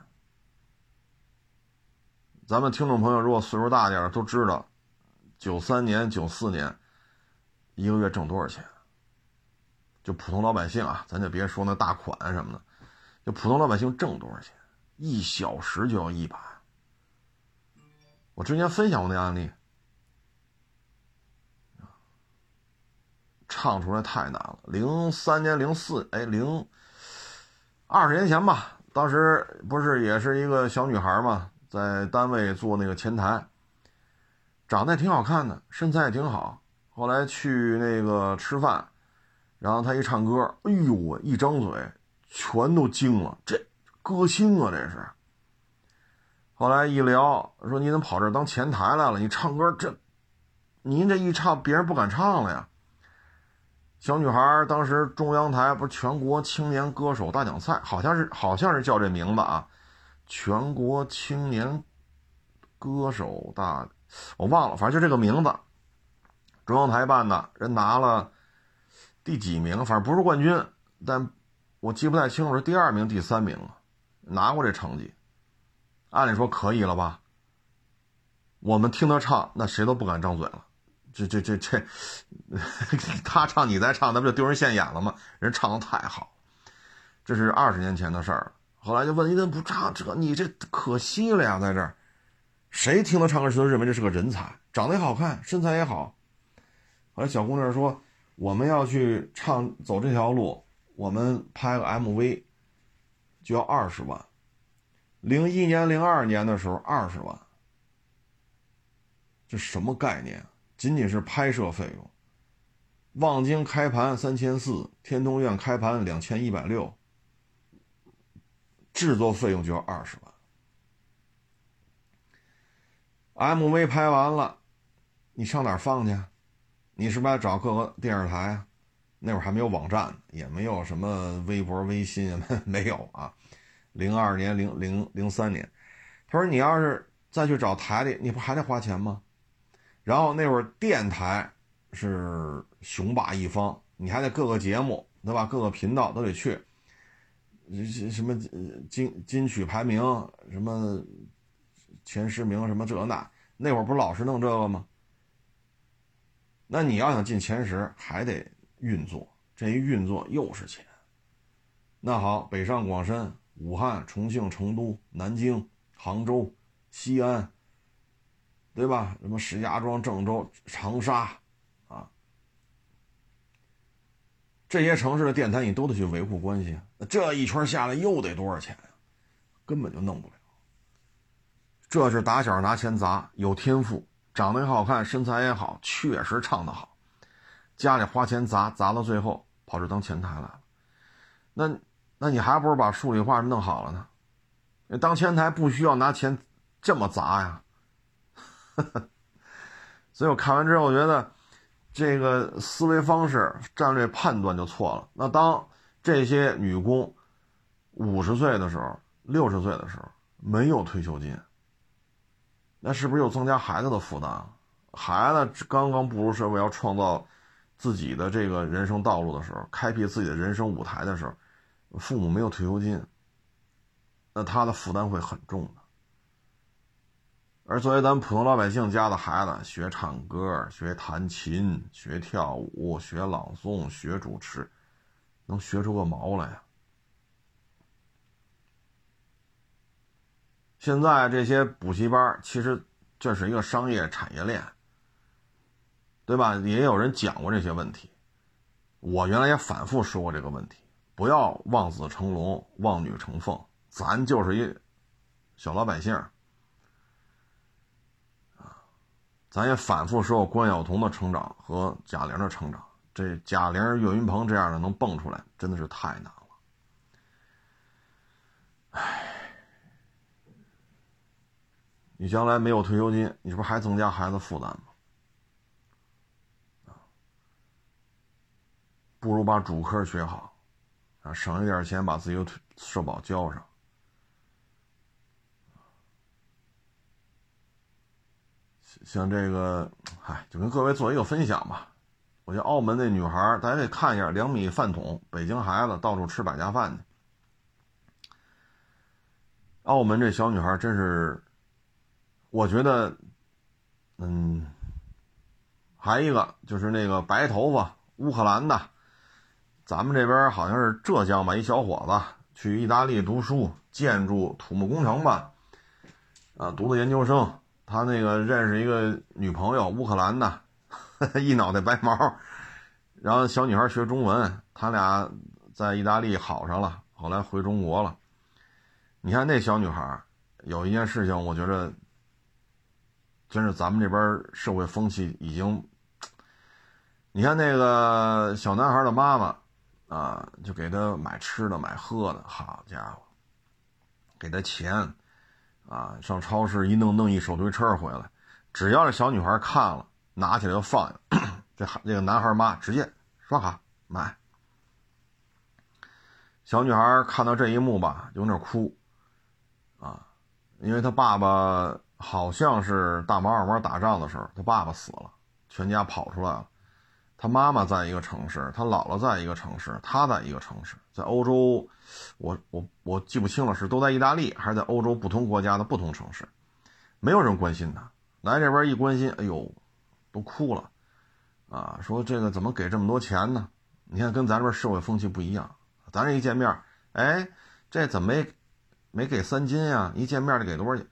咱们听众朋友如果岁数大点都知道，九三年、九四年一个月挣多少钱？就普通老百姓啊，咱就别说那大款什么的。就普通老百姓挣多少钱？一小时就要一百。我之前分享过那案例，唱出来太难了。零三年、零四，哎，零二十年前吧，当时不是也是一个小女孩嘛，在单位做那个前台，长得也挺好看的，身材也挺好。后来去那个吃饭，然后她一唱歌，哎呦我一张嘴。全都惊了，这歌星啊，这是。后来一聊，说你怎么跑这当前台来了？你唱歌这，您这一唱，别人不敢唱了呀。小女孩当时中央台不是全国青年歌手大奖赛，好像是好像是叫这名字啊，全国青年歌手大，我忘了，反正就这个名字。中央台办的，人拿了第几名，反正不是冠军，但。我记不太清楚是第二名、第三名了，拿过这成绩，按理说可以了吧？我们听他唱，那谁都不敢张嘴了。这、这、这、这，(laughs) 他唱你再唱，那不就丢人现眼了吗？人唱的太好，这是二十年前的事儿。后来就问你怎么不唱这？你这可惜了呀，在这儿，谁听他唱歌，谁都认为这是个人才，长得也好看，身材也好。后来小姑娘说：“我们要去唱，走这条路。”我们拍个 MV 就要二十万，零一年、零二年的时候二十万，这什么概念？仅仅是拍摄费用，望京开盘三千四，天通苑开盘两千一百六，制作费用就要二十万。MV 拍完了，你上哪儿放去？你是不是要找各个电视台啊？那会儿还没有网站，也没有什么微博、微信，(laughs) 没有啊。零二年、零零零三年，他说：“你要是再去找台里，你不还得花钱吗？”然后那会儿电台是雄霸一方，你还得各个节目对吧？各个频道都得去，什么金金曲排名，什么前十名，什么这那，那会儿不老是弄这个吗？那你要想进前十，还得。运作这一运作又是钱，那好，北上广深、武汉、重庆、成都、南京、杭州、西安，对吧？什么石家庄、郑州、长沙，啊，这些城市的电台你都得去维护关系，那这一圈下来又得多少钱呀？根本就弄不了。这是打小拿钱砸，有天赋，长得也好看，身材也好，确实唱得好。家里花钱砸砸到最后跑这当前台来了，那那你还不如把数理化弄好了呢？当前台不需要拿钱这么砸呀。(laughs) 所以我看完之后，我觉得这个思维方式、战略判断就错了。那当这些女工五十岁的时候、六十岁的时候没有退休金，那是不是又增加孩子的负担？孩子刚刚步入社会，要创造。自己的这个人生道路的时候，开辟自己的人生舞台的时候，父母没有退休金，那他的负担会很重的。而作为咱们普通老百姓家的孩子，学唱歌、学弹琴、学跳舞、学朗诵、学主持，能学出个毛来呀？现在这些补习班，其实这是一个商业产业链，对吧？也有人讲过这些问题，我原来也反复说过这个问题。不要望子成龙、望女成凤，咱就是一小老百姓啊！咱也反复说过关晓彤的成长和贾玲的成长，这贾玲、岳云鹏这样的能蹦出来，真的是太难了。唉，你将来没有退休金，你不是还增加孩子负担吗？不如把主科学好。啊，省一点钱把自己的社保交上。像这个，嗨，就跟各位做一个分享吧。我觉得澳门那女孩，大家可以看一下，两米饭桶，北京孩子到处吃百家饭去。澳门这小女孩真是，我觉得，嗯，还一个就是那个白头发乌克兰的。咱们这边好像是浙江吧，一小伙子去意大利读书，建筑土木工程吧，啊，读的研究生。他那个认识一个女朋友，乌克兰的，(laughs) 一脑袋白毛，然后小女孩学中文，他俩在意大利好上了，后来回中国了。你看那小女孩，有一件事情，我觉得真是咱们这边社会风气已经，(tsk) 你看那个小男孩的妈妈。啊，就给他买吃的、买喝的，好家伙，给他钱，啊，上超市一弄弄一手推车回来，只要这小女孩看了，拿起来就放下，(clears throat) 这孩这个男孩妈直接刷卡买。小女孩看到这一幕吧，有点哭，啊，因为他爸爸好像是大毛二毛打仗的时候，他爸爸死了，全家跑出来了。他妈妈在一个城市，他姥姥在一个城市，他在一个城市，在欧洲，我我我记不清了，是都在意大利还是在欧洲不同国家的不同城市，没有人关心他。来这边一关心，哎呦，都哭了，啊，说这个怎么给这么多钱呢？你看跟咱这边社会风气不一样，咱这一见面，哎，这怎么没没给三金呀？一见面就给多少钱？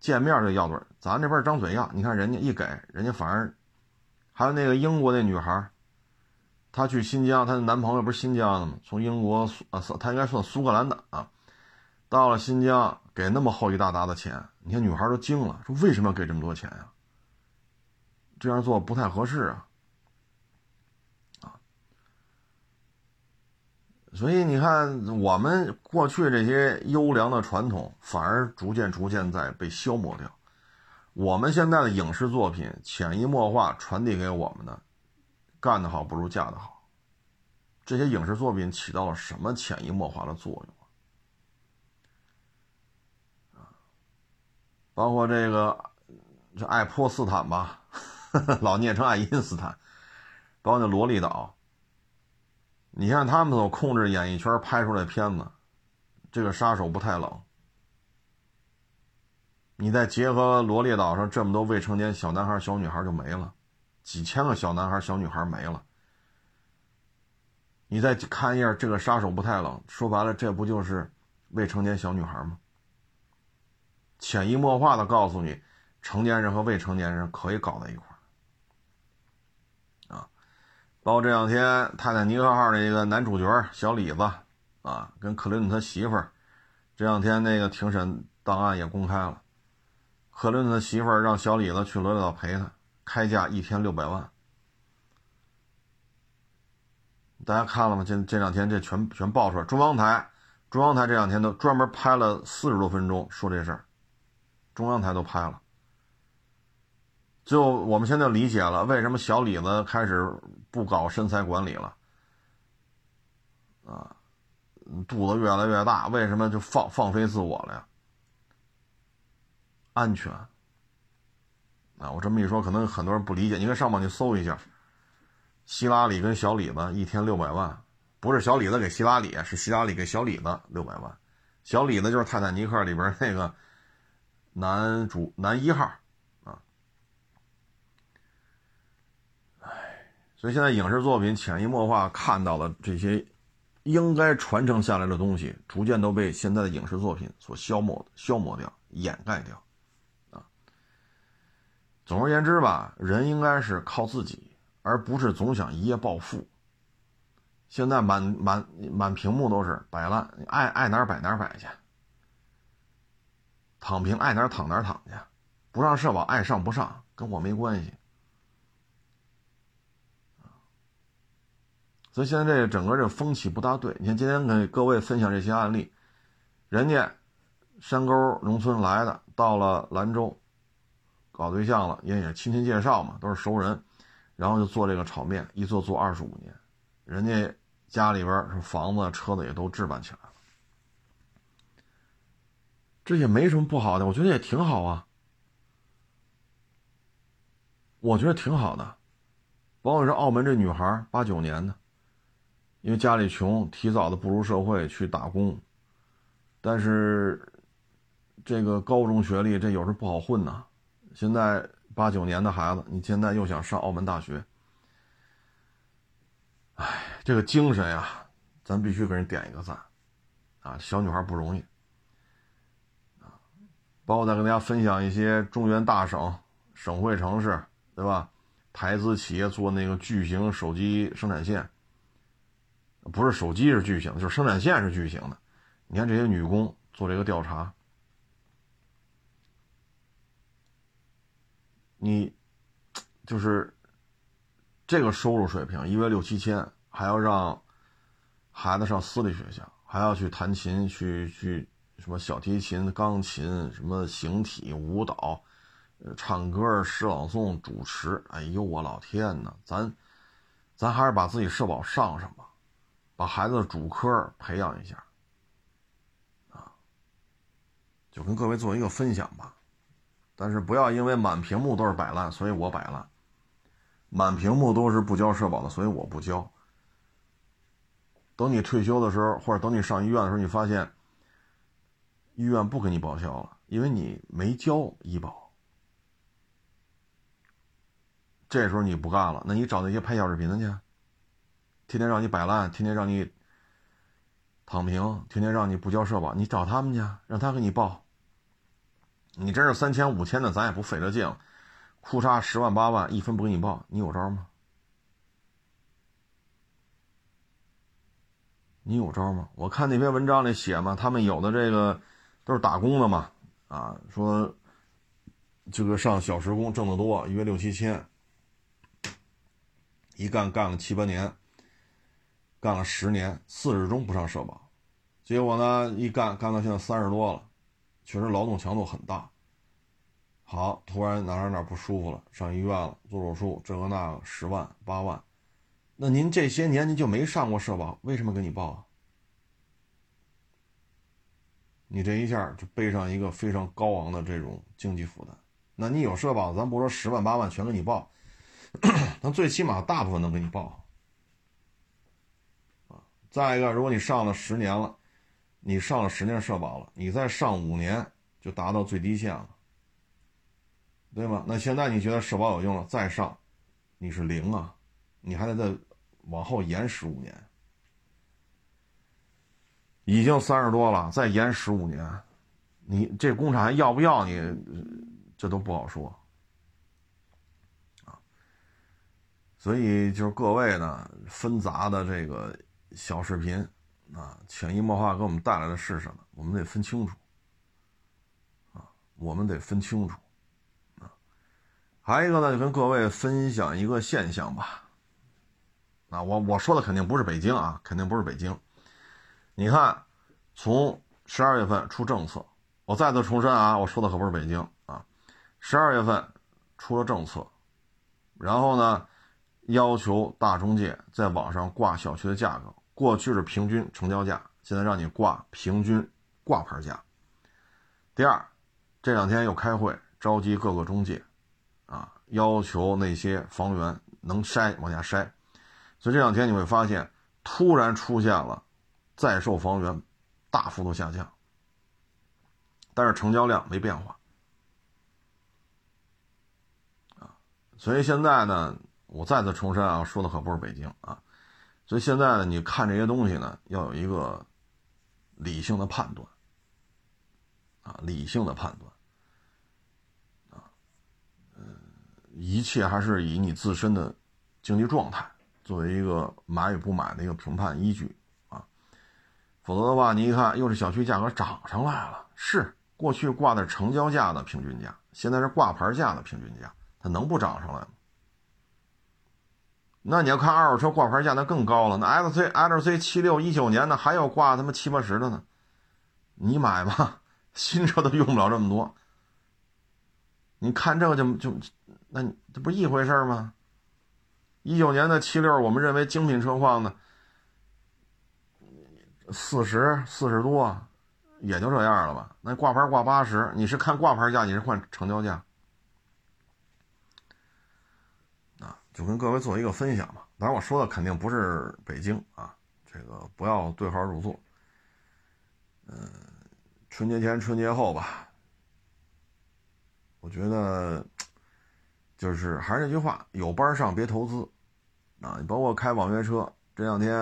见面就要多少？咱这边张嘴要，你看人家一给，人家反而。还有那个英国那女孩，她去新疆，她的男朋友不是新疆的吗？从英国苏啊，她应该算苏格兰的啊，到了新疆给那么厚一大沓的钱，你看女孩都惊了，说为什么要给这么多钱呀？这样做不太合适，啊，所以你看我们过去这些优良的传统，反而逐渐逐渐在被消磨掉。我们现在的影视作品潜移默化传递给我们的，干得好不如嫁得好。这些影视作品起到了什么潜移默化的作用啊？包括这个，这爱泼斯坦吧，(laughs) 老念成爱因斯坦，包括那萝莉岛。你看他们所控制演艺圈拍出来片子，这个杀手不太冷。你再结合罗列岛上这么多未成年小男孩、小女孩就没了，几千个小男孩、小女孩没了。你再看一下这个杀手不太冷，说白了，这不就是未成年小女孩吗？潜移默化的告诉你，成年人和未成年人可以搞在一块啊。包括这两天《泰坦尼克号》那个男主角小李子啊，跟克林顿他媳妇儿，这两天那个庭审档案也公开了。克林顿的媳妇儿让小李子去罗列岛陪他，开价一天六百万。大家看了吗？这这两天这全全爆出来，中央台，中央台这两天都专门拍了四十多分钟说这事儿，中央台都拍了。就我们现在理解了为什么小李子开始不搞身材管理了，啊，肚子越来越大，为什么就放放飞自我了呀？安全啊！我这么一说，可能很多人不理解。你可以上网去搜一下，希拉里跟小李子一天六百万，不是小李子给希拉里，是希拉里给小李子六百万。小李子就是泰坦尼克里边那个男主男一号啊。哎，所以现在影视作品潜移默化看到的这些应该传承下来的东西，逐渐都被现在的影视作品所消磨、消磨掉、掩盖掉。总而言之吧，人应该是靠自己，而不是总想一夜暴富。现在满满满屏幕都是摆烂，爱爱哪摆哪摆去，躺平爱哪躺哪躺去，不上社保爱上不上跟我没关系。所以现在这个整个这风气不大对。你看今天给各位分享这些案例，人家山沟农村来的，到了兰州搞对象了，因为也亲戚介绍嘛，都是熟人，然后就做这个炒面，一做做二十五年，人家。家里边房子、车子也都置办起来了，这也没什么不好的，我觉得也挺好啊。我觉得挺好的，包括是澳门这女孩，八九年的，因为家里穷，提早的步入社会去打工，但是这个高中学历这有时不好混呐。现在八九年的孩子，你现在又想上澳门大学。哎，这个精神呀，咱必须给人点一个赞，啊，小女孩不容易，啊，包括再跟大家分享一些中原大省、省会城市，对吧？台资企业做那个巨型手机生产线，不是手机是巨型，就是生产线是巨型的。你看这些女工做这个调查，你就是。这个收入水平，一月六七千，还要让孩子上私立学校，还要去弹琴，去去什么小提琴、钢琴，什么形体、舞蹈，唱歌、诗朗诵、主持。哎呦，我老天呐，咱咱还是把自己社保上上吧，把孩子的主科培养一下，啊，就跟各位做一个分享吧。但是不要因为满屏幕都是摆烂，所以我摆烂。满屏幕都是不交社保的，所以我不交。等你退休的时候，或者等你上医院的时候，你发现医院不给你报销了，因为你没交医保。这时候你不干了，那你找那些拍小视频的去，天天让你摆烂，天天让你躺平，天天让你不交社保，你找他们去，让他给你报。你真是三千五千的，咱也不费这劲。哭嚓十万八万，一分不给你报，你有招吗？你有招吗？我看那篇文章里写嘛，他们有的这个都是打工的嘛，啊，说这个上小时工挣得多，一月六七千，一干干了七八年，干了十年，四十中不上社保，结果呢，一干干到现在三十多了，确实劳动强度很大。好，突然哪哪哪不舒服了，上医院了，做手术，这个那个，十万八万，那您这些年您就没上过社保，为什么给你报啊？你这一下就背上一个非常高昂的这种经济负担。那你有社保，咱不说十万八万全给你报，那最起码大部分能给你报。啊，再一个，如果你上了十年了，你上了十年社保了，你再上五年就达到最低线了。对吗？那现在你觉得社保有用了，再上，你是零啊，你还得再往后延十五年，已经三十多了，再延十五年，你这工厂还要不要你？这都不好说。所以就是各位呢，纷杂的这个小视频啊，潜移默化给我们带来的是什么？我们得分清楚啊，我们得分清楚。啊还一个呢，就跟各位分享一个现象吧。啊，我我说的肯定不是北京啊，肯定不是北京。你看，从十二月份出政策，我再次重申啊，我说的可不是北京啊。十二月份出了政策，然后呢，要求大中介在网上挂小区的价格，过去是平均成交价，现在让你挂平均挂牌价。第二，这两天又开会召集各个中介。啊，要求那些房源能筛往下筛，所以这两天你会发现，突然出现了在售房源大幅度下降，但是成交量没变化。啊，所以现在呢，我再次重申啊，说的可不是北京啊。所以现在呢，你看这些东西呢，要有一个理性的判断，啊，理性的判断，啊，嗯，一切还是以你自身的经济状态作为一个买与不买的一个评判依据，啊，否则的话，你一看又是小区价格涨上来了，是过去挂的成交价的平均价，现在是挂牌价的平均价，它能不涨上来吗？那你要看二手车挂牌价，那更高了。那 X C L C 七六一九年的还有挂他妈七八十的呢，你买吧，(laughs) 新车都用不了这么多。你看这个就就，那这不一回事吗？一九年的七六，我们认为精品车况呢，四十四十多，也就这样了吧。那挂牌挂八十，你是看挂牌价，你是看成交价？就跟各位做一个分享吧，当然我说的肯定不是北京啊，这个不要对号入座。嗯，春节前、春节后吧，我觉得就是还是那句话，有班上别投资啊。你包括开网约车，这两天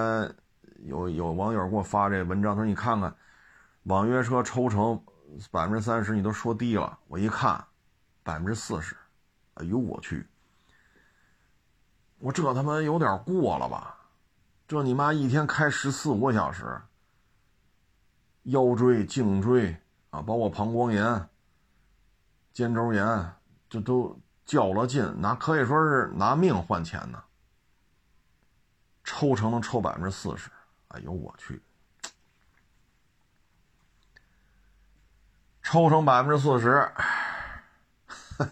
有有网友给我发这文章，他说你看看网约车抽成百分之三十，你都说低了，我一看百分之四十，哎呦我去！我这他妈有点过了吧？这你妈一天开十四五个小时，腰椎、颈椎啊，包括膀胱炎、肩周炎，这都较了劲，拿可以说是拿命换钱呢。抽成能抽百分之四十，哎呦我去！抽成百分之四十，(laughs)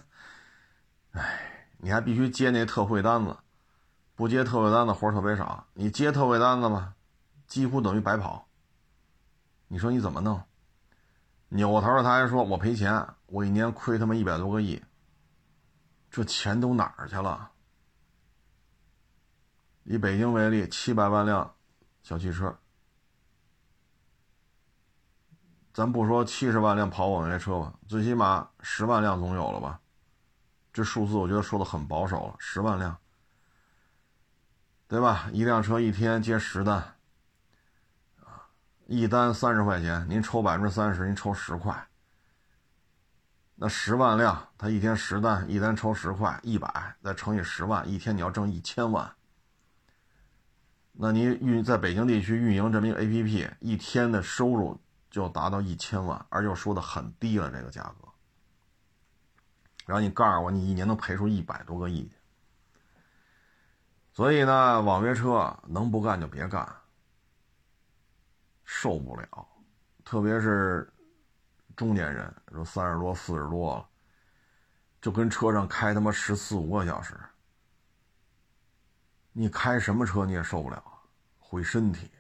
哎，你还必须接那特惠单子。不接特惠单子活特别少，你接特惠单子吧，几乎等于白跑。你说你怎么弄？扭过头来他还说我赔钱，我一年亏他妈一百多个亿，这钱都哪儿去了？以北京为例，七百万辆小汽车，咱不说七十万辆跑网约车吧，最起码十万辆总有了吧？这数字我觉得说的很保守了，十万辆。对吧？一辆车一天接十单，啊，一单三十块钱，您抽百分之三十，您抽十块。那十万辆，他一天十单，一单抽十块，一百再乘以十万，一天你要挣一千万。那你运在北京地区运营这么一个 APP，一天的收入就达到一千万，而又说的很低了这个价格。然后你告诉我，你一年能赔出一百多个亿？所以呢，网约车能不干就别干，受不了，特别是中年人，说三十多、四十多了，就跟车上开他妈十四五个小时，你开什么车你也受不了，毁身体！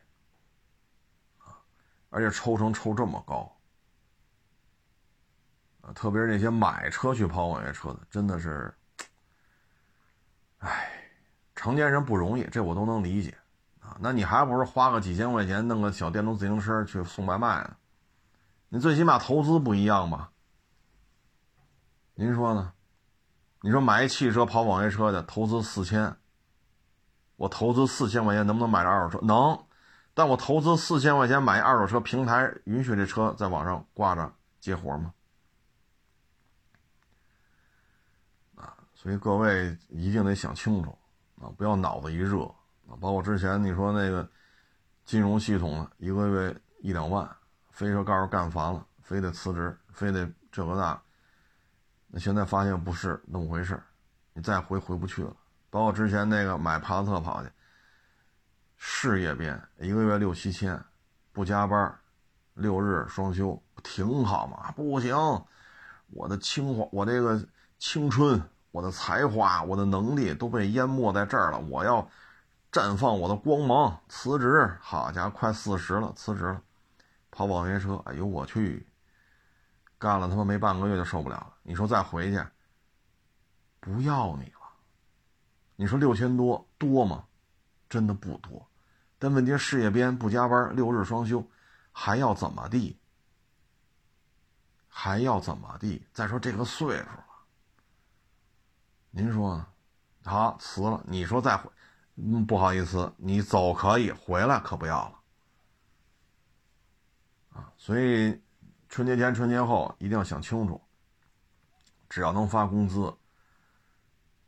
而且抽成抽这么高，特别是那些买车去跑网约车的，真的是，哎。成年人不容易，这我都能理解，啊，那你还不如花个几千块钱弄个小电动自行车去送外卖呢？你最起码投资不一样吧？您说呢？你说买一汽车跑网约车的投资四千，我投资四千块钱能不能买着二手车？能，但我投资四千块钱买一二手车平台，允许这车在网上挂着接活吗？啊，所以各位一定得想清楚。啊，不要脑子一热啊！包括之前你说那个金融系统一个月一两万，非说告诉干烦了，非得辞职，非得这个那，那现在发现不是那么回事你再回回不去了。包括之前那个买帕萨特跑去，事业编一个月六七千，不加班，六日双休，挺好嘛？不行，我的青黄，我这个青春。我的才华，我的能力都被淹没在这儿了。我要绽放我的光芒，辞职。好家伙，快四十了，辞职了，跑网约车。哎呦我去，干了他妈没半个月就受不了了。你说再回去，不要你了。你说六千多多吗？真的不多。但问题事业编不加班，六日双休，还要怎么地？还要怎么地？再说这个岁数，您说呢？好辞了，你说再回，嗯，不好意思，你走可以，回来可不要了。啊，所以春节前、春节后一定要想清楚。只要能发工资，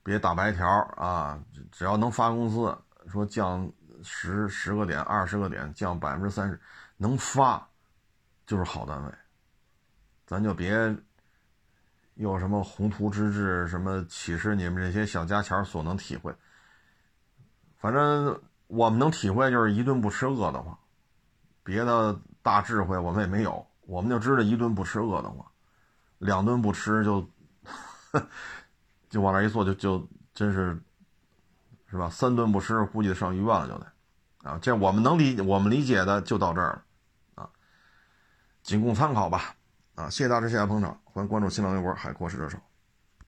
别打白条啊！只要能发工资，说降十十个点、二十个点，降百分之三十，能发就是好单位。咱就别有什么宏图之志，什么启示你们这些小家钱所能体会。反正我们能体会就是一顿不吃饿得慌，别的大智慧我们也没有，我们就知道一顿不吃饿得慌，两顿不吃就。(laughs) 就往那一坐，就就真是，是吧？三顿不吃，估计上医院了，就得啊。这我们能理，我们理解的就到这儿了啊，仅供参考吧啊。谢谢大家，谢谢捧场，欢迎关注新浪微博“海阔试车手”。